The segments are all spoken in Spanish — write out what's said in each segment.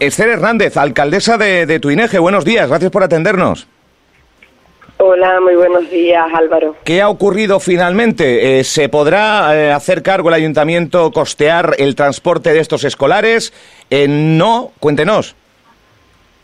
Esther Hernández, alcaldesa de, de Tuineje, buenos días, gracias por atendernos. Hola, muy buenos días, Álvaro. ¿Qué ha ocurrido finalmente? Eh, ¿Se podrá eh, hacer cargo el ayuntamiento costear el transporte de estos escolares? Eh, no, cuéntenos.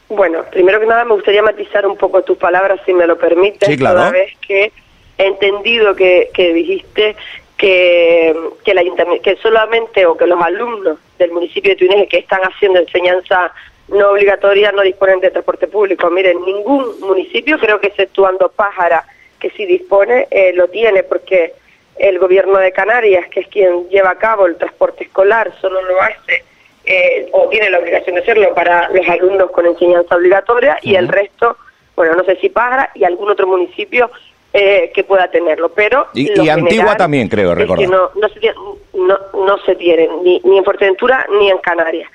Bueno, primero que nada me gustaría matizar un poco tus palabras, si me lo permites, Sí, claro. toda vez que he entendido que, que dijiste que, que el ayuntamiento, que solamente o que los alumnos del municipio de Tuineje que están haciendo enseñanza no obligatoria no disponen de transporte público. Miren, ningún municipio, creo que exceptuando Pájara, que sí dispone, eh, lo tiene porque el gobierno de Canarias, que es quien lleva a cabo el transporte escolar, solo lo hace eh, o tiene la obligación de hacerlo para los alumnos con enseñanza obligatoria y el resto, bueno, no sé si Pájara y algún otro municipio eh, que pueda tenerlo, pero Y- Antigua también, creo es que recordar. no, no se tiene, no, no se tiene ni, ni en Fuerteventura ni en Canarias.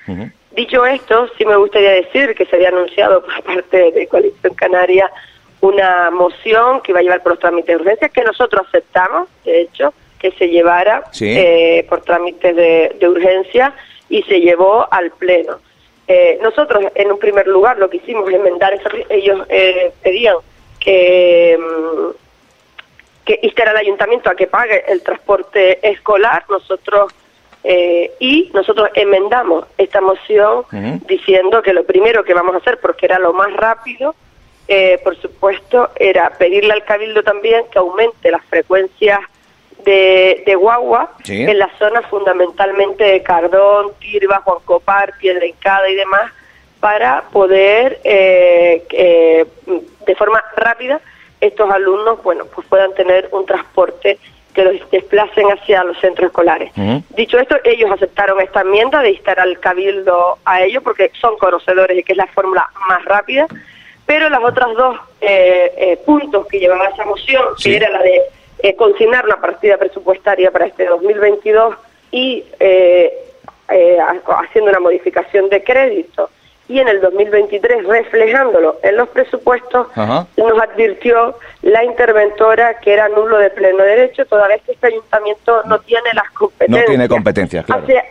Dicho esto, sí me gustaría decir que se había anunciado por parte de Coalición Canaria una moción que iba a llevar por los trámites de urgencia, que nosotros aceptamos, de hecho, que se llevara Sí. eh, por trámites de, de urgencia y se llevó al Pleno. Eh, nosotros, en un primer lugar, lo que hicimos es enmendar, ellos eh, pedían que, mm, que instar al ayuntamiento a que pague el transporte escolar, nosotros eh, y nosotros enmendamos esta moción diciendo que lo primero que vamos a hacer, porque era lo más rápido, eh, por supuesto, era pedirle al cabildo también que aumente las frecuencias de, de guagua Sí. en las zonas fundamentalmente de Cardón, Tirba, Juan Copar, Piedra y demás, para poder eh, que, de forma rápida estos alumnos bueno pues puedan tener un transporte que los desplacen hacia los centros escolares. Dicho esto, ellos aceptaron esta enmienda de instar al cabildo a ello porque son conocedores de que es la fórmula más rápida, pero las otras dos eh, eh, puntos que llevaba esa moción, Sí. que era la de eh, consignar una partida presupuestaria para este 2022 y eh, eh, ha- haciendo una modificación de crédito y en el 2023 reflejándolo en los presupuestos, Ajá. nos advirtió la interventora que era nulo de pleno derecho, toda vez que este ayuntamiento no tiene las competencias. tiene competencias, claro. Hacia-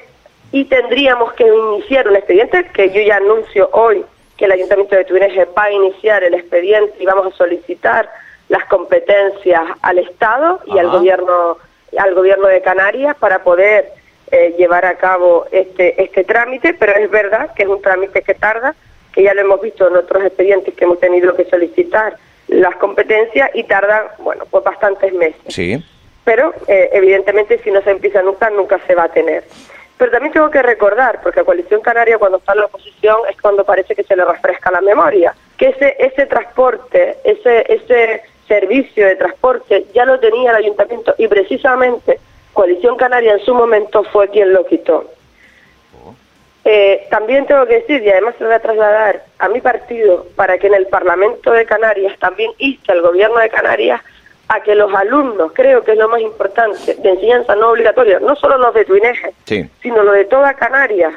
y tendríamos que iniciar un expediente, que yo ya anuncio hoy que el ayuntamiento de Tuineje va a iniciar el expediente y vamos a solicitar las competencias al Estado y al gobierno al gobierno de Canarias para poder eh, llevar a cabo este este trámite, pero es verdad que es un trámite que tarda, que ya lo hemos visto en otros expedientes que hemos tenido que solicitar las competencias y tardan, bueno, pues bastantes meses Sí. pero eh, evidentemente si no se empieza nunca, nunca se va a tener. Pero también tengo que recordar, porque a Coalición Canaria cuando está en la oposición es cuando parece que se le refresca la memoria, que ese, ese transporte, ese, ese servicio de transporte ya lo tenía el ayuntamiento y precisamente Coalición Canaria en su momento fue quien lo quitó. Eh, también tengo que decir, y además se lo voy a trasladar a mi partido, para que en el Parlamento de Canarias también inste al gobierno de Canarias a que los alumnos, creo que es lo más importante, de enseñanza no obligatoria, no solo los de Tuineje, Sí. sino los de toda Canarias,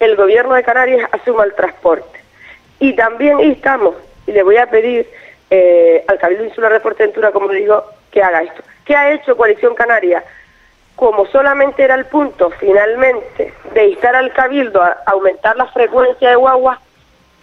el gobierno de Canarias asuma el transporte. Y también instamos, y le voy a pedir eh, al Cabildo Insular de Fuerteventura, como digo, que haga esto. ¿Qué ha hecho Coalición Canaria? Como solamente era el punto finalmente de instar al cabildo a aumentar la frecuencia de guagua,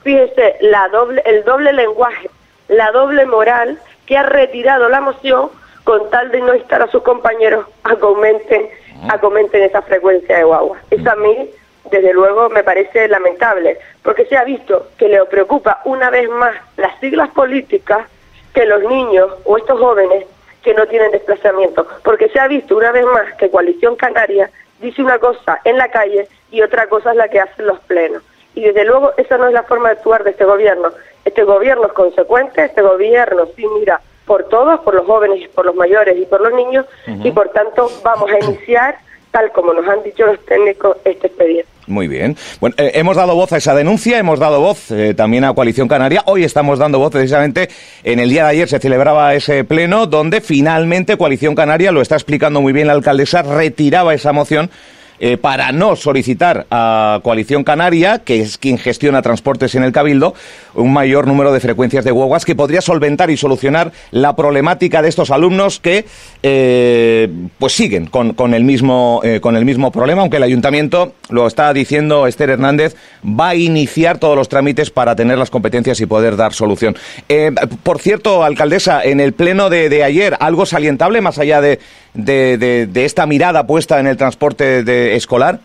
fíjese la doble, el doble lenguaje, la doble moral que ha retirado la moción con tal de no instar a sus compañeros a que aumenten, a aumenten esa frecuencia de guagua. Eso a mí, desde luego, me parece lamentable, porque se ha visto que le preocupa una vez más las siglas políticas que los niños o estos jóvenes que no tienen desplazamiento, porque se ha visto una vez más que Coalición Canaria dice una cosa en la calle y otra cosa es la que hacen los plenos. Y desde luego esa no es la forma de actuar de este gobierno. Este gobierno es consecuente, este gobierno sí mira por todos, por los jóvenes, por los mayores y por los niños, y por tanto vamos a iniciar, tal como nos han dicho los técnicos, este expediente. Muy bien. Bueno, eh, hemos dado voz a esa denuncia, hemos dado voz eh, también a Coalición Canaria. Hoy estamos dando voz precisamente en el día de ayer se celebraba ese pleno donde finalmente Coalición Canaria, lo está explicando muy bien la alcaldesa, retiraba esa moción eh, para no solicitar a Coalición Canaria, que es quien gestiona transportes en el Cabildo, un mayor número de frecuencias de guaguas que podría solventar y solucionar la problemática de estos alumnos que eh, pues siguen con, con el mismo, eh, con el mismo problema, aunque el ayuntamiento, lo está diciendo Esther Hernández, va a iniciar todos los trámites para tener las competencias y poder dar solución. por cierto, alcaldesa, en el pleno de, de ayer, algo salientable más allá de, de, de, esta mirada puesta en el transporte de, escolar?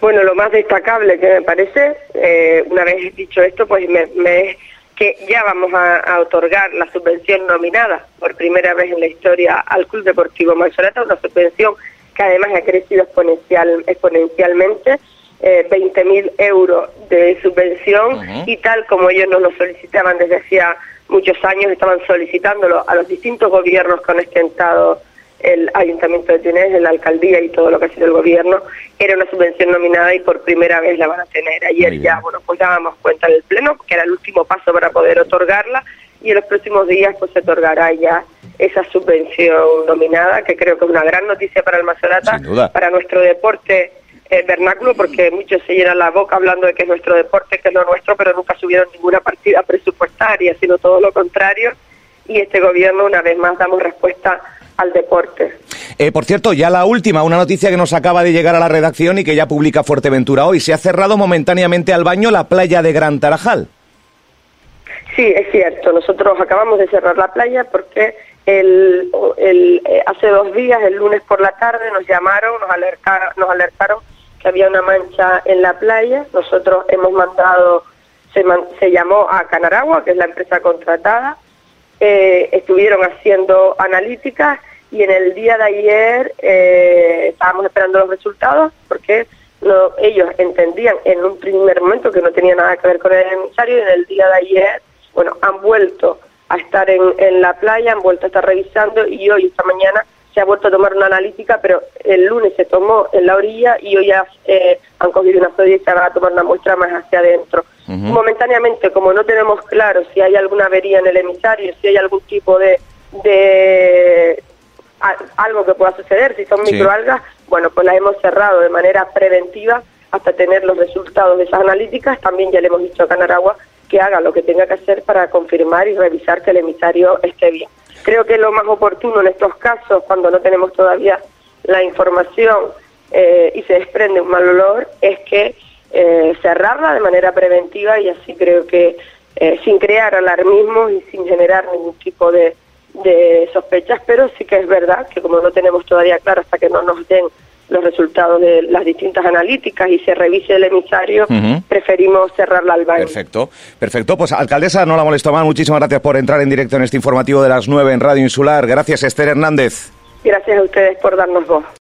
Bueno, lo más destacable que me parece, eh, una vez dicho esto, pues me, me que ya vamos a, otorgar la subvención nominada por primera vez en la historia al Club Deportivo Manzanata, una subvención que además ha crecido exponencial, exponencialmente, eh, 20.000 euros de subvención y tal como ellos nos lo solicitaban desde hacía muchos años estaban solicitándolo a los distintos gobiernos que han ostentado el Ayuntamiento de Túnez, la alcaldía y todo lo que ha sido el gobierno, era una subvención nominada y por primera vez la van a tener. Ayer ya, bueno, pues dábamos cuenta en el Pleno, que era el último paso para poder otorgarla, y en los próximos días pues se otorgará ya esa subvención nominada, que creo que es una gran noticia para el Macerata, para nuestro deporte el vernáculo porque muchos se llenan la boca hablando de que es nuestro deporte, que es lo nuestro, pero nunca subieron ninguna partida presupuestaria, sino todo lo contrario. Y este gobierno, una vez más, damos respuesta al deporte. Eh, por cierto, ya la última, una noticia que nos acaba de llegar a la redacción y que ya publica Fuerteventura hoy. Se ha cerrado momentáneamente al baño la playa de Gran Tarajal. Sí, es cierto. Nosotros acabamos de cerrar la playa porque el, el, eh, hace dos días, el lunes por la tarde, nos llamaron, nos alertaron, nos alertaron había una mancha en la playa. Nosotros hemos mandado, se, se llamó a Canaragua, que es la empresa contratada, eh, estuvieron haciendo analíticas y en el día de ayer eh, estábamos esperando los resultados porque ellos entendían en un primer momento que no tenía nada que ver con el emisario y en el día de ayer, bueno, han vuelto a estar en, en la playa, han vuelto a estar revisando y hoy, esta mañana, se ha vuelto a tomar una analítica, pero el lunes se tomó en la orilla y hoy ya eh, han cogido una sodia y se va a tomar una muestra más hacia adentro. Momentáneamente, como no tenemos claro si hay alguna avería en el emisario, si hay algún tipo de, de algo que pueda suceder, si son microalgas, bueno, pues la hemos cerrado de manera preventiva hasta tener los resultados de esas analíticas. También ya le hemos dicho a Canaragua que haga lo que tenga que hacer para confirmar y revisar que el emisario esté bien. Creo que lo más oportuno en estos casos, cuando no tenemos todavía la información eh, y se desprende un mal olor, es que eh, cerrarla de manera preventiva y así creo que eh, sin crear alarmismo y sin generar ningún tipo de, de sospechas, pero sí que es verdad que como no tenemos todavía claro hasta que no nos den los resultados de las distintas analíticas y se revise el emisario, preferimos cerrarla al baño. Perfecto, perfecto. Pues alcaldesa, no la molesto más. Muchísimas gracias por entrar en directo en este informativo de las 9 en Radio Insular. Gracias, Esther Hernández. Gracias a ustedes por darnos voz.